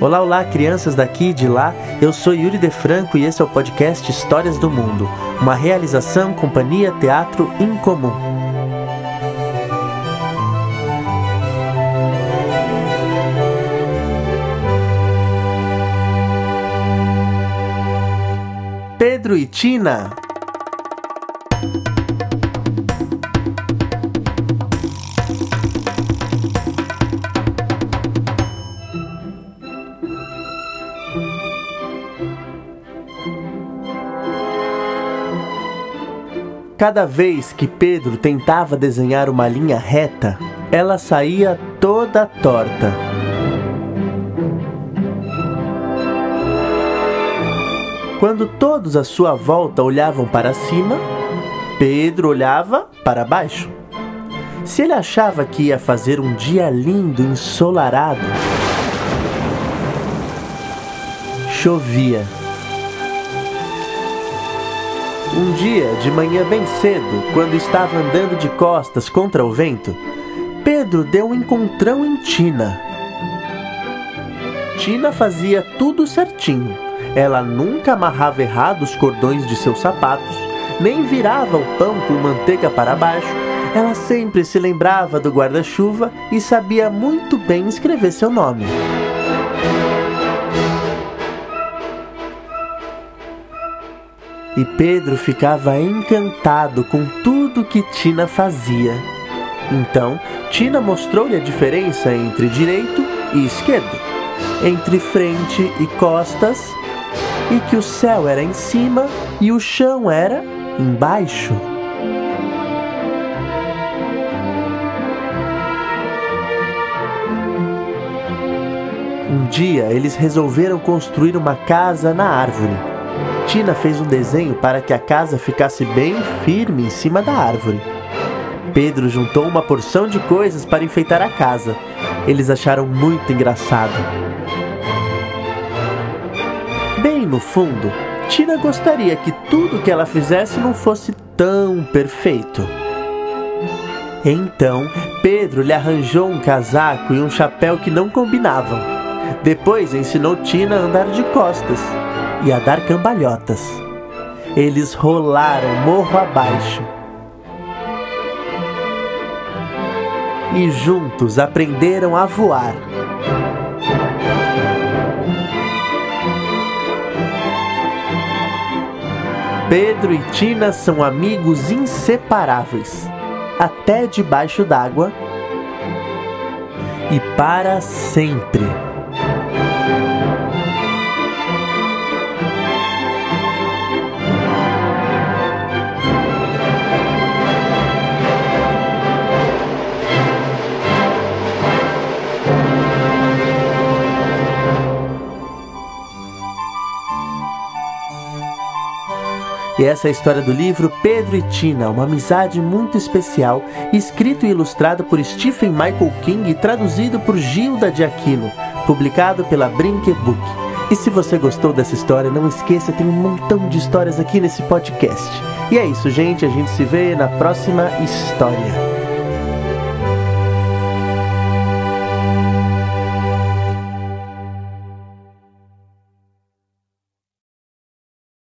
Olá, olá, crianças daqui e de lá. Eu sou Yuri De Franco e esse é o podcast Histórias do Mundo, uma realização Companhia Teatro Incomum. Pedro e Tina. Cada vez que Pedro tentava desenhar uma linha reta, ela saía toda torta. Quando todos à sua volta olhavam para cima, Pedro olhava para baixo. Se ele achava que ia fazer um dia lindo, ensolarado, chovia. Um dia, de manhã bem cedo, quando estava andando de costas contra o vento, Pedro deu um encontrão em Tina. Tina fazia tudo certinho. Ela nunca amarrava errado os cordões de seus sapatos, nem virava o pão com manteiga para baixo. Ela sempre se lembrava do guarda-chuva e sabia muito bem escrever seu nome. E Pedro ficava encantado com tudo que Tina fazia. Então, Tina mostrou-lhe a diferença entre direito e esquerdo, entre frente e costas, e que o céu era em cima e o chão era embaixo. Um dia eles resolveram construir uma casa na árvore. Tina fez um desenho para que a casa ficasse bem firme em cima da árvore. Pedro juntou uma porção de coisas para enfeitar a casa. Eles acharam muito engraçado. Bem no fundo, Tina gostaria que tudo que ela fizesse não fosse tão perfeito. Então, Pedro lhe arranjou um casaco e um chapéu que não combinavam. Depois ensinou Tina a andar de costas e a dar cambalhotas. Eles rolaram morro abaixo. E juntos aprenderam a voar. Pedro e Tina são amigos inseparáveis, até debaixo d'água e para sempre. E essa é a história do livro Pedro e Tina, uma amizade muito especial, escrito e ilustrado por Stephen Michael King e traduzido por Gilda de Aquino, publicado pela Brinque Book. E se você gostou dessa história, não esqueça, tem um montão de histórias aqui nesse podcast. E é isso, gente, a gente se vê na próxima história.